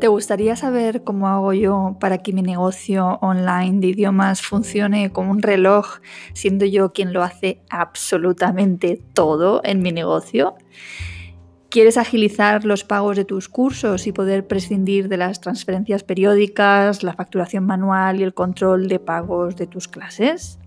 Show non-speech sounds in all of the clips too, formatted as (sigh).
¿Te gustaría saber cómo hago yo para que mi negocio online de idiomas funcione como un reloj, siendo yo quien lo hace absolutamente todo en mi negocio? ¿Quieres agilizar los pagos de tus cursos y poder prescindir de las transferencias periódicas, la facturación manual y el control de pagos de tus clases?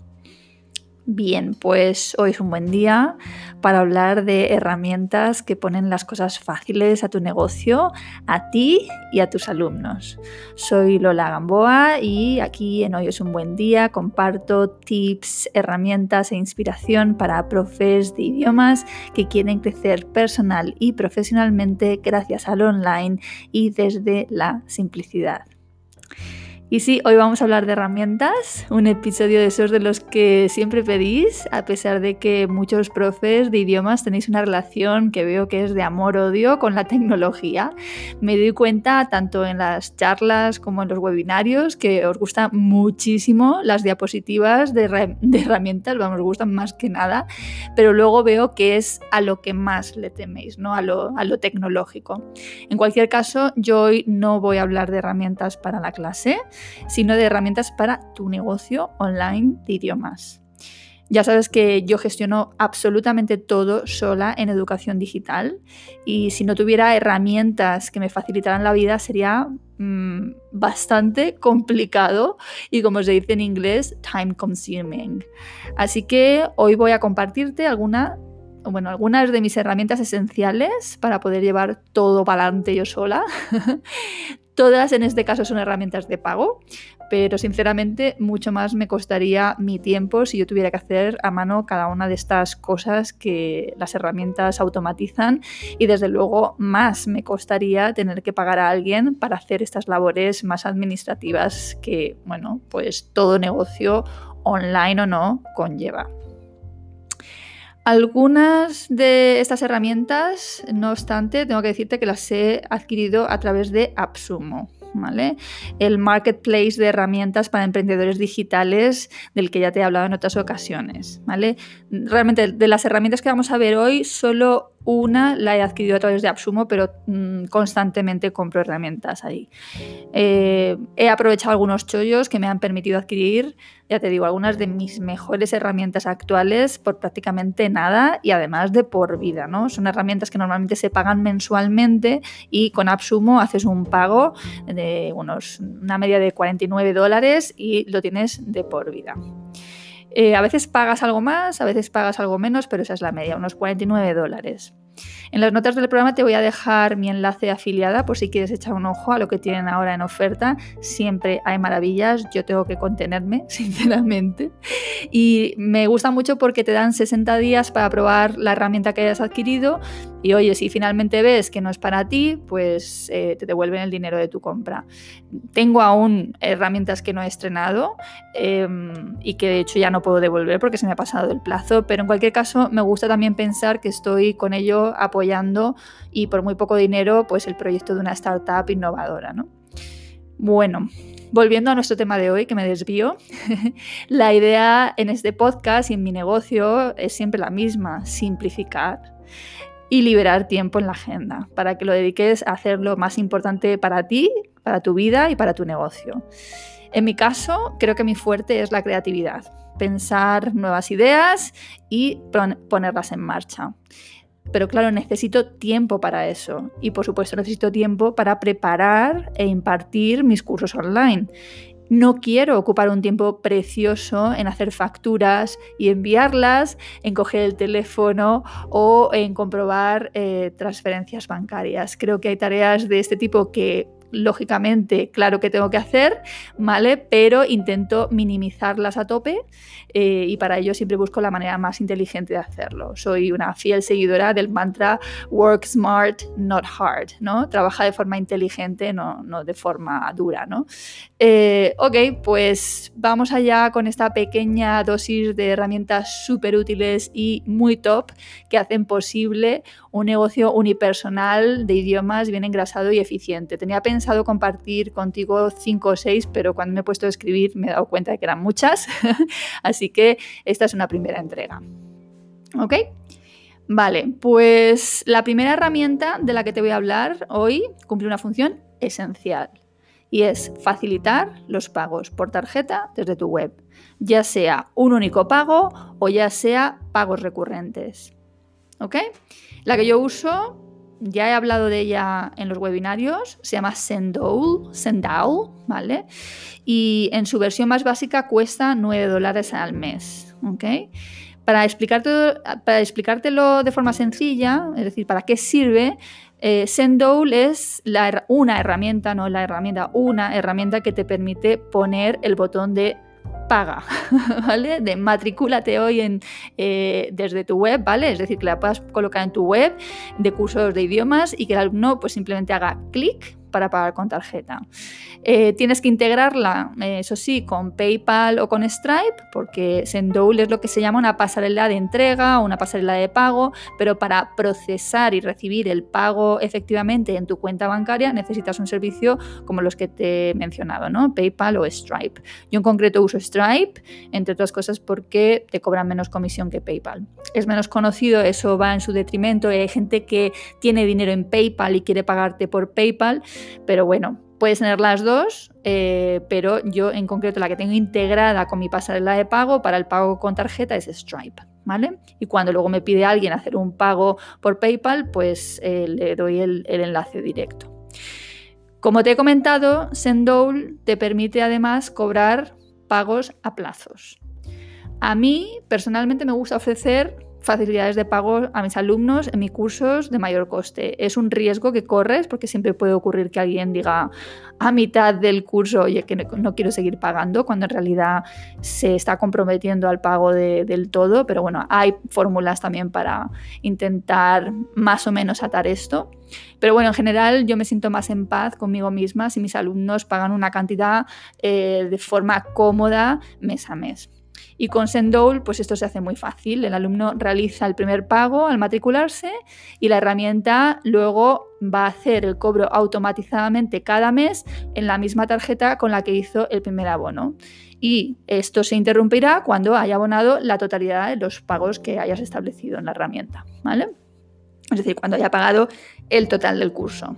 Bien, pues hoy es un buen día para hablar de herramientas que ponen las cosas fáciles a tu negocio, a ti y a tus alumnos. Soy Lola Gamboa y aquí en Hoy es un buen día comparto tips, herramientas e inspiración para profes de idiomas que quieren crecer personal y profesionalmente gracias al online y desde la simplicidad. Y sí, hoy vamos a hablar de herramientas, un episodio de esos de los que siempre pedís, a pesar de que muchos profes de idiomas tenéis una relación que veo que es de amor-odio con la tecnología. Me doy cuenta tanto en las charlas como en los webinarios que os gustan muchísimo las diapositivas de, herramientas, vamos, os gustan más que nada, pero luego veo que es a lo que más le teméis, ¿no? A lo, a lo tecnológico. En cualquier caso, yo hoy no voy a hablar de herramientas para la clase sino de herramientas para tu negocio online de idiomas. Ya sabes que yo gestiono absolutamente todo sola en educación digital y si no tuviera herramientas que me facilitaran la vida sería mm, bastante complicado y como se dice en inglés, time consuming. Así que hoy voy a compartirte alguna, bueno, algunas de mis herramientas esenciales para poder llevar todo para adelante yo sola. (laughs) Todas en este caso son herramientas de pago, pero sinceramente mucho más me costaría mi tiempo si yo tuviera que hacer a mano cada una de estas cosas que las herramientas automatizan y desde luego más me costaría tener que pagar a alguien para hacer estas labores más administrativas que, bueno, pues todo negocio online o no conlleva. Algunas de estas herramientas, no obstante, tengo que decirte que las he adquirido a través de AppSumo. ¿Vale? El marketplace de herramientas para emprendedores digitales del que ya te he hablado en otras ocasiones. ¿vale? Realmente de las herramientas que vamos a ver hoy, solo una la he adquirido a través de AppSumo, pero mm, constantemente compro herramientas ahí. Eh, he aprovechado algunos chollos que me han permitido adquirir, ya te digo, algunas de mis mejores herramientas actuales por prácticamente nada y además de por vida. ¿no? Son herramientas que normalmente se pagan mensualmente y con AppSumo haces un pago de unos, una media de 49 dólares y lo tienes de por vida. Eh, a veces pagas algo más, a veces pagas algo menos, pero esa es la media, unos 49 dólares. En las notas del programa te voy a dejar mi enlace afiliada por si quieres echar un ojo a lo que tienen ahora en oferta. Siempre hay maravillas, yo tengo que contenerme, (laughs) sinceramente. Y me gusta mucho porque te dan 60 días para probar la herramienta que hayas adquirido y oye, si finalmente ves que no es para ti, pues eh, te devuelven el dinero de tu compra. Tengo aún herramientas que no he estrenado em, y que de hecho ya no puedo devolver porque se me ha pasado el plazo, pero en cualquier caso me gusta también pensar que estoy con ello apoyando y por muy poco dinero, pues el proyecto de una startup innovadora, ¿no? Bueno, volviendo a nuestro tema de hoy, que me desvío, (laughs) la idea en este podcast y en mi negocio es siempre la misma, simplificar y liberar tiempo en la agenda para que lo dediques a hacer lo más importante para ti, para tu vida y para tu negocio. En mi caso, creo que mi fuerte es la creatividad, pensar nuevas ideas y ponerlas en marcha. Pero claro, necesito tiempo para eso. Y por supuesto necesito tiempo para preparar e impartir mis cursos online. No quiero ocupar un tiempo precioso en hacer facturas y enviarlas, en coger el teléfono o en comprobar eh, transferencias bancarias. Creo que hay tareas de este tipo que lógicamente, claro que tengo que hacer, ¿vale? Pero intento minimizarlas a tope eh, y para ello siempre busco la manera más inteligente de hacerlo. Soy una fiel seguidora del mantra work smart, not hard, ¿no? Trabaja de forma inteligente, no, no de forma dura, ¿no? Eh, ok, pues vamos allá con esta pequeña dosis de herramientas súper útiles y muy top que hacen posible un negocio unipersonal de idiomas bien engrasado y eficiente. Tenía pensado compartir contigo cinco o seis, pero cuando me he puesto a escribir me he dado cuenta de que eran muchas, (laughs) así que esta es una primera entrega. ¿Ok? Vale, pues la primera herramienta de la que te voy a hablar hoy cumple una función esencial y es facilitar los pagos por tarjeta desde tu web, ya sea un único pago o ya sea pagos recurrentes. ¿Ok? La que yo uso, ya he hablado de ella en los webinarios, se llama Sendowl, Sendowl, ¿vale? Y en su versión más básica cuesta 9 dólares al mes, ¿ok? Para, para explicártelo de forma sencilla, es decir, para qué sirve, eh, Sendowl es una herramienta, no la herramienta, una herramienta que te permite poner el botón de paga, (laughs) ¿vale? De matricúlate hoy en, eh, desde tu web, ¿vale? Es decir, que la puedas colocar en tu web de cursos de idiomas y que el alumno pues simplemente haga clic para pagar con tarjeta. Eh, tienes que integrarla, eh, eso sí, con PayPal o con Stripe, porque Sendowl es lo que se llama una pasarela de entrega o una pasarela de pago, pero para procesar y recibir el pago efectivamente en tu cuenta bancaria necesitas un servicio como los que te he mencionado, ¿no? PayPal o Stripe. Yo en concreto uso Stripe, entre otras cosas porque te cobran menos comisión que PayPal. Es menos conocido, eso va en su detrimento, hay gente que tiene dinero en PayPal y quiere pagarte por PayPal, pero bueno, puedes tener las dos, eh, pero yo en concreto la que tengo integrada con mi pasarela de pago para el pago con tarjeta es Stripe. ¿Vale? Y cuando luego me pide alguien hacer un pago por PayPal, pues eh, le doy el, el enlace directo. Como te he comentado, Sendowl te permite además cobrar pagos a plazos. A mí personalmente me gusta ofrecer facilidades de pago a mis alumnos en mis cursos de mayor coste. Es un riesgo que corres porque siempre puede ocurrir que alguien diga a mitad del curso, oye, que no, quiero seguir pagando, cuando en realidad se está comprometiendo al pago del todo. Pero bueno, hay fórmulas también para intentar más o menos atar esto. Pero bueno, en general yo me siento más en paz conmigo misma si mis alumnos pagan una cantidad eh, de forma cómoda mes a mes. Y con Sendowl, pues esto se hace muy fácil. El alumno realiza el primer pago al matricularse y la herramienta luego va a hacer el cobro automatizadamente cada mes en la misma tarjeta con la que hizo el primer abono. Y esto se interrumpirá cuando haya abonado la totalidad de los pagos que hayas establecido en la herramienta. ¿vale? Es decir, cuando haya pagado el total del curso.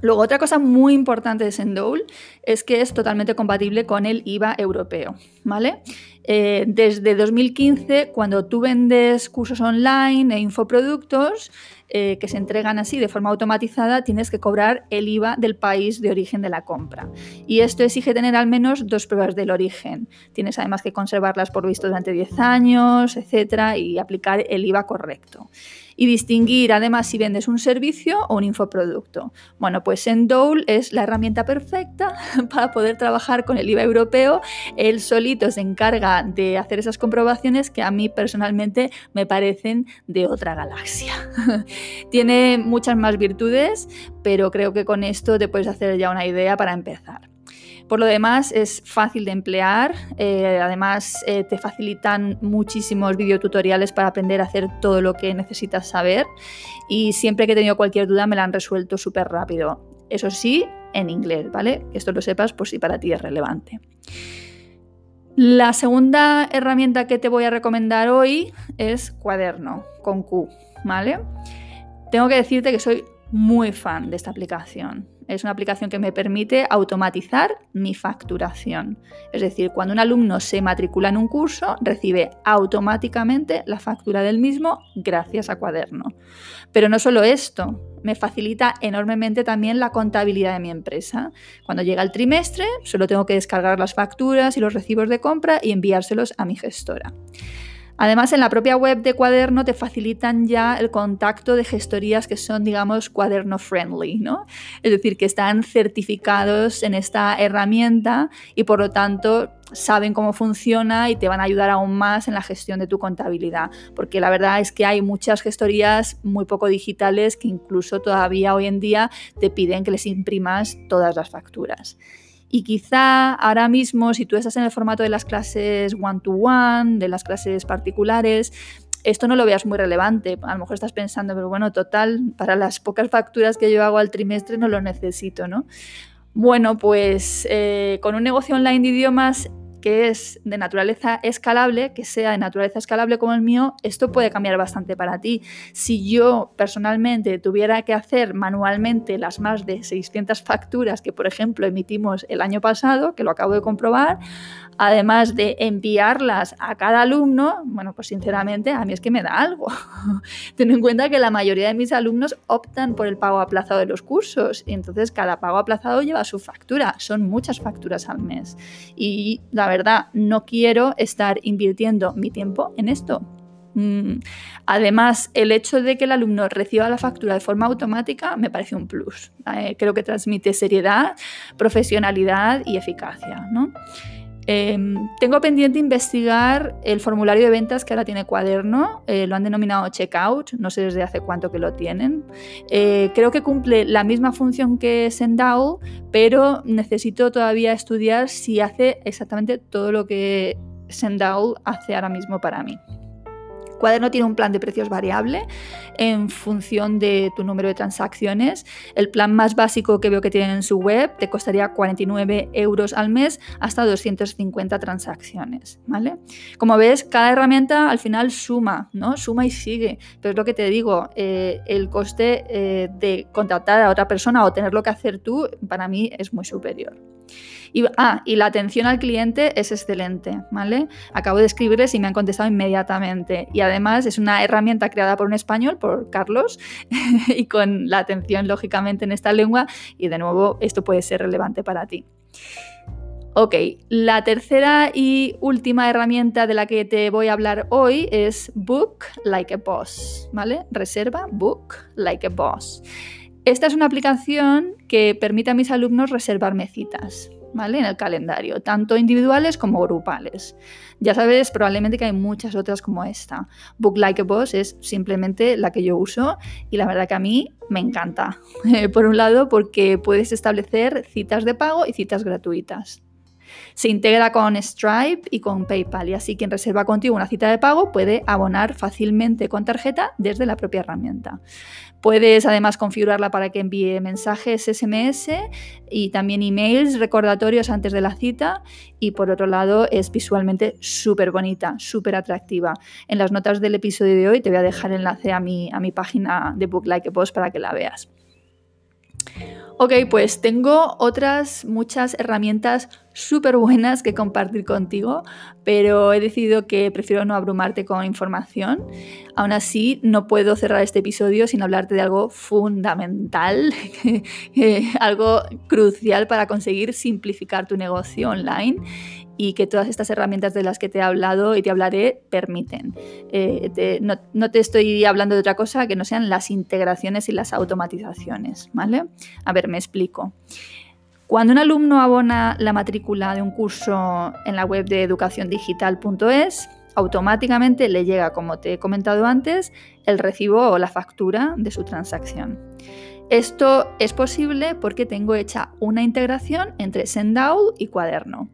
Luego, otra cosa muy importante de Sendowl es que es totalmente compatible con el IVA europeo, ¿vale? Eh, desde 2015, cuando tú vendes cursos online e infoproductos eh, que se entregan así de forma automatizada, tienes que cobrar el IVA del país de origen de la compra. Y esto exige tener al menos dos pruebas del origen. Tienes además que conservarlas por visto durante 10 años, etcétera, y aplicar el IVA correcto y distinguir además si vendes un servicio o un infoproducto. Bueno, pues Sendowl es la herramienta perfecta (laughs) para poder trabajar con el IVA europeo. Él solito se encarga de hacer esas comprobaciones que a mí personalmente me parecen de otra galaxia. (laughs) Tiene muchas más virtudes, pero creo que con esto te puedes hacer ya una idea para empezar. Por lo demás, es fácil de emplear, eh, además eh, te facilitan muchísimos videotutoriales para aprender a hacer todo lo que necesitas saber y siempre que he tenido cualquier duda me la han resuelto súper rápido. Eso sí, en inglés, ¿vale? Que esto lo sepas por si para ti es relevante. La segunda herramienta que te voy a recomendar hoy es Cuaderno, con Q, ¿vale? Tengo que decirte que soy muy fan de esta aplicación. Es una aplicación que me permite automatizar mi facturación. Es decir, cuando un alumno se matricula en un curso, recibe automáticamente la factura del mismo gracias a Cuaderno. Pero no solo esto, me facilita enormemente también la contabilidad de mi empresa. Cuando llega el trimestre, solo tengo que descargar las facturas y los recibos de compra y enviárselos a mi gestora. Además, en la propia web de Cuaderno te facilitan ya el contacto de gestorías que son, digamos, cuaderno friendly, ¿no? Es decir, que están certificados en esta herramienta y por lo tanto saben cómo funciona y te van a ayudar aún más en la gestión de tu contabilidad, porque la verdad es que hay muchas gestorías muy poco digitales que incluso todavía hoy en día te piden que les imprimas todas las facturas. Y quizá ahora mismo, si tú estás en el formato de las clases one-to-one, de las clases particulares, esto no lo veas muy relevante. A lo mejor estás pensando, pero bueno, total, para las pocas facturas que yo hago al trimestre no lo necesito, ¿no? Bueno, pues eh, con un negocio online de idiomas que es de naturaleza escalable, que sea de naturaleza escalable como el mío, esto puede cambiar bastante para ti. Si yo personalmente tuviera que hacer manualmente las más de 600 facturas que, por ejemplo, emitimos el año pasado, que lo acabo de comprobar, además de enviarlas a cada alumno, bueno, pues sinceramente a mí es que me da algo. (laughs) Ten en cuenta que la mayoría de mis alumnos optan por el pago aplazado de los cursos y entonces cada pago aplazado lleva su factura, son muchas facturas al mes. Y la verdad, no quiero estar invirtiendo mi tiempo en esto. Mm, además, el hecho de que el alumno reciba la factura de forma automática me parece un plus. Eh, creo que transmite seriedad, profesionalidad y eficacia. ¿no? Em, tengo pendiente investigar el formulario de ventas que ahora tiene Cuaderno, eh, lo han denominado Checkout, no sé desde hace cuánto que lo tienen. Eh, creo que cumple la misma función que Sendao, pero necesito todavía estudiar si hace exactamente todo lo que Sendao hace ahora mismo para mí. Cuaderno tiene un plan de precios variable en función de tu número de transacciones. El plan más básico que veo que tienen en su web te costaría 49 euros al mes hasta 250 transacciones. ¿vale? Como ves, cada herramienta al final suma, ¿no? Suma y sigue. Pero es lo que te digo, eh, el coste eh, de contratar a otra persona o tenerlo que hacer tú, para mí es muy superior. Y, ah, y la atención al cliente es excelente, ¿vale? Acabo de escribirles y me han contestado inmediatamente. Y además es una herramienta creada por un español, por Carlos, (laughs) y con la atención lógicamente en esta lengua. Y de nuevo, esto puede ser relevante para ti. Ok, la tercera y última herramienta de la que te voy a hablar hoy es Book Like a Boss, ¿vale? Reserva Book Like a Boss. Esta es una aplicación que permite a mis alumnos reservarme citas, ¿vale? En el calendario, tanto individuales como grupales. Ya sabes probablemente que hay muchas otras como esta. Book Like a Boss es simplemente la que yo uso y la verdad que a mí me encanta. (laughs) Por un lado porque puedes establecer citas de pago y citas gratuitas. Se integra con Stripe y con PayPal y así quien reserva contigo una cita de pago puede abonar fácilmente con tarjeta desde la propia herramienta. Puedes además configurarla para que envíe mensajes SMS y también emails recordatorios antes de la cita y por otro lado es visualmente súper bonita, súper atractiva. En las notas del episodio de hoy te voy a dejar enlace a mi, a mi página de Book Like a Post para que la veas. Ok, pues tengo otras muchas herramientas súper buenas que compartir contigo, pero he decidido que prefiero no abrumarte con información. Aún así, no puedo cerrar este episodio sin hablarte de algo fundamental, (laughs) algo crucial para conseguir simplificar tu negocio online y que todas estas herramientas de las que te he hablado y te hablaré permiten. Eh, no, no, te estoy hablando de otra cosa que no sean las integraciones y las automatizaciones, ¿vale? A ver, me explico. Cuando un alumno abona la matrícula de un curso en la web de educaciondigital.es, automáticamente le llega, como te he comentado antes, el recibo o la factura de su transacción. Esto es posible porque tengo hecha una integración entre Sendout y Cuaderno.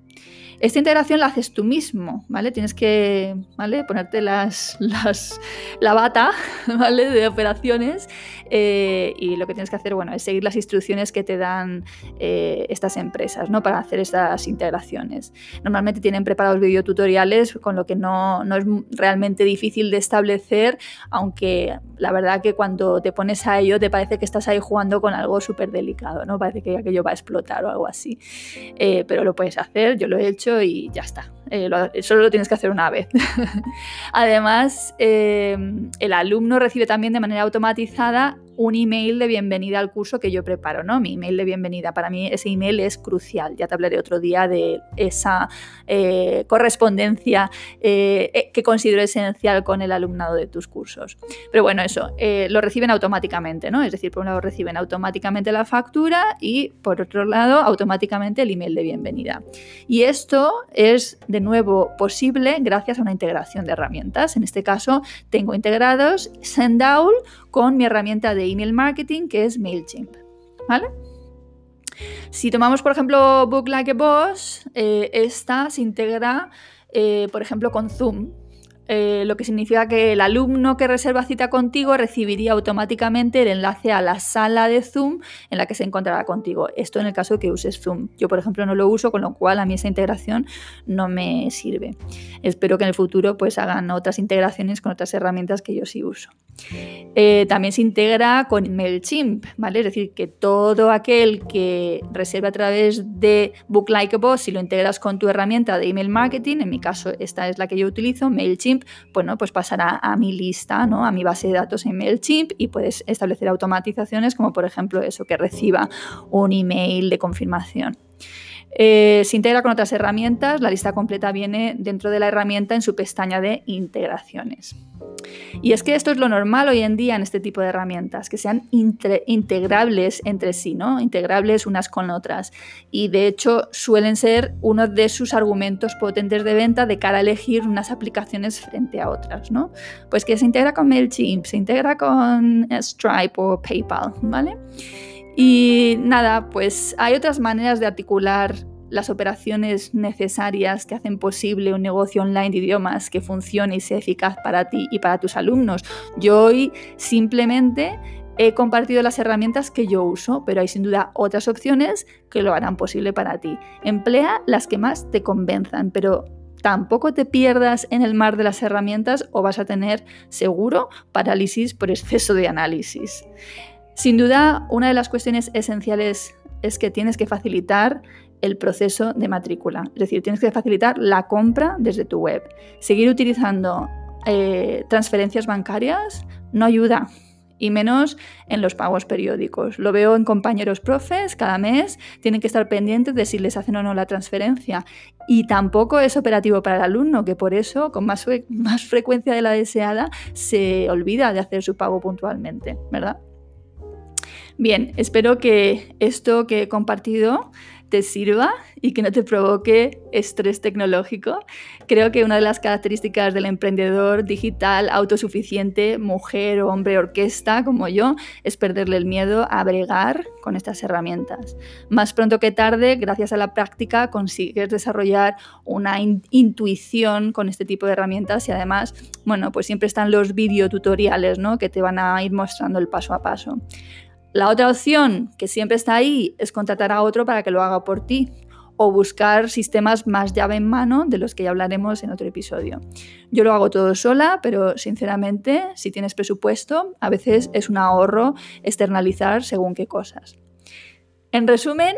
Esta integración la haces tú mismo, ¿vale? Tienes que ¿vale? ponerte las, las, la bata (laughs) ¿vale? de operaciones eh, y lo que tienes que hacer bueno, es seguir las instrucciones que te dan eh, estas empresas ¿no? para hacer estas integraciones. Normalmente tienen preparados videotutoriales, con lo que no, no es realmente difícil de establecer, aunque la verdad que cuando te pones a ello te parece que estás ahí jugando con algo súper delicado, ¿no? Parece que aquello va a explotar o algo así. Eh, pero lo puedes hacer, yo lo he hecho y ya está. Eh, solo lo tienes que hacer una vez. (laughs) Además, eh, el alumno recibe también de manera automatizada un email de bienvenida al curso que yo preparo, ¿no? Mi email de bienvenida. Para mí ese email es crucial. Ya te hablaré otro día de esa eh, correspondencia que considero esencial con el alumnado de tus cursos. Pero bueno, eso, lo reciben automáticamente, ¿no? Es decir, por un lado reciben automáticamente la factura y por otro lado automáticamente el email de bienvenida. Y esto es de nuevo posible gracias a una integración de herramientas. En este caso tengo integrados Sendowl con mi herramienta de email marketing que es MailChimp. ¿Vale? Si tomamos, por ejemplo, Book Like a Boss, eh, esta se integra, eh, por ejemplo, con Zoom. Eh, lo que significa que el alumno que reserva cita contigo recibiría automáticamente el enlace a la sala de Zoom en la que se encontrará contigo. Esto en el caso de que uses Zoom. Yo, por ejemplo, no lo uso, con lo cual a mí esa integración no me sirve. Espero que en el futuro pues hagan otras integraciones con otras herramientas que yo sí uso. Eh, también se integra con MailChimp, ¿vale? Es decir, que todo aquel que reserva a través de Book Like a Boss, si lo integras con tu herramienta de email marketing, en mi caso esta es la que yo utilizo, MailChimp, bueno, pues pasará a mi lista, ¿no? a mi base de datos en MailChimp y puedes establecer automatizaciones como por ejemplo eso, que reciba un email de confirmación. Eh, se integra con otras herramientas, la lista completa viene dentro de la herramienta en su pestaña de integraciones. Y es que esto es lo normal hoy en día en este tipo de herramientas, que sean integrables entre sí, ¿no? Integrables unas con otras. Y de hecho suelen ser uno de sus argumentos potentes de venta de cara a elegir unas aplicaciones frente a otras, ¿no? Pues que se integra con MailChimp, se integra con Stripe o PayPal, ¿vale? Y nada, pues hay otras maneras de articular las operaciones necesarias que hacen posible un negocio online de idiomas que funcione y sea eficaz para ti y para tus alumnos. Yo hoy simplemente he compartido las herramientas que yo uso, pero hay sin duda otras opciones que lo harán posible para ti. Emplea las que más te convenzan, pero tampoco te pierdas en el mar de las herramientas o vas a tener seguro parálisis por exceso de análisis. Sin duda, una de las cuestiones esenciales es que tienes que facilitar el proceso de matrícula. Es decir, tienes que facilitar la compra desde tu web. Seguir utilizando eh, transferencias bancarias no ayuda. Y menos en los pagos periódicos. Lo veo en compañeros profes, cada mes tienen que estar pendientes de si les hacen o no la transferencia. Y tampoco es operativo para el alumno, que por eso, con más, (laughs) más frecuencia de la deseada, se olvida de hacer su pago puntualmente, ¿verdad? Bien, espero que esto que he compartido te sirva y que no te provoque estrés tecnológico. Creo que una de las características del emprendedor digital autosuficiente, mujer o hombre orquesta como yo, es perderle el miedo a bregar con estas herramientas. Más pronto que tarde, gracias a la práctica, consigues desarrollar una intuición con este tipo de herramientas y además, bueno, pues siempre están los videotutoriales, ¿no? Que te van a ir mostrando el paso a paso. La otra opción, que siempre está ahí, es contratar a otro para que lo haga por ti o buscar sistemas más llave en mano de los que ya hablaremos en otro episodio. Yo lo hago todo sola, pero sinceramente, si tienes presupuesto, a veces es un ahorro externalizar según qué cosas. En resumen,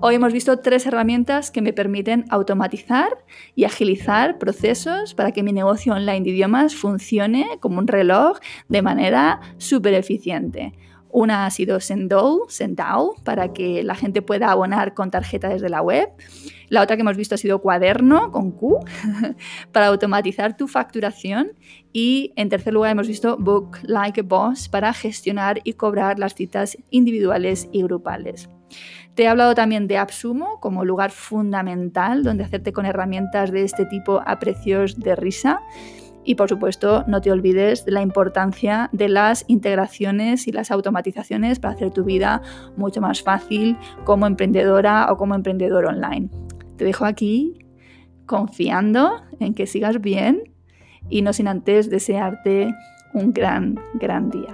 hoy hemos visto tres herramientas que me permiten automatizar y agilizar procesos para que mi negocio online de idiomas funcione como un reloj de manera súper eficiente. Una ha sido Sendow, Sendao, para que la gente pueda abonar con tarjeta desde la web. La otra que hemos visto ha sido Cuaderno, con Q, (laughs) para automatizar tu facturación. Y en tercer lugar hemos visto Book Like a Boss, para gestionar y cobrar las citas individuales y grupales. Te he hablado también de AppSumo como lugar fundamental donde hacerte con herramientas de este tipo a precios de risa. Y por supuesto, no te olvides de la importancia de las integraciones y las automatizaciones para hacer tu vida mucho más fácil como emprendedora o como emprendedor online. Te dejo aquí confiando en que sigas bien y no sin antes desearte un gran, gran día.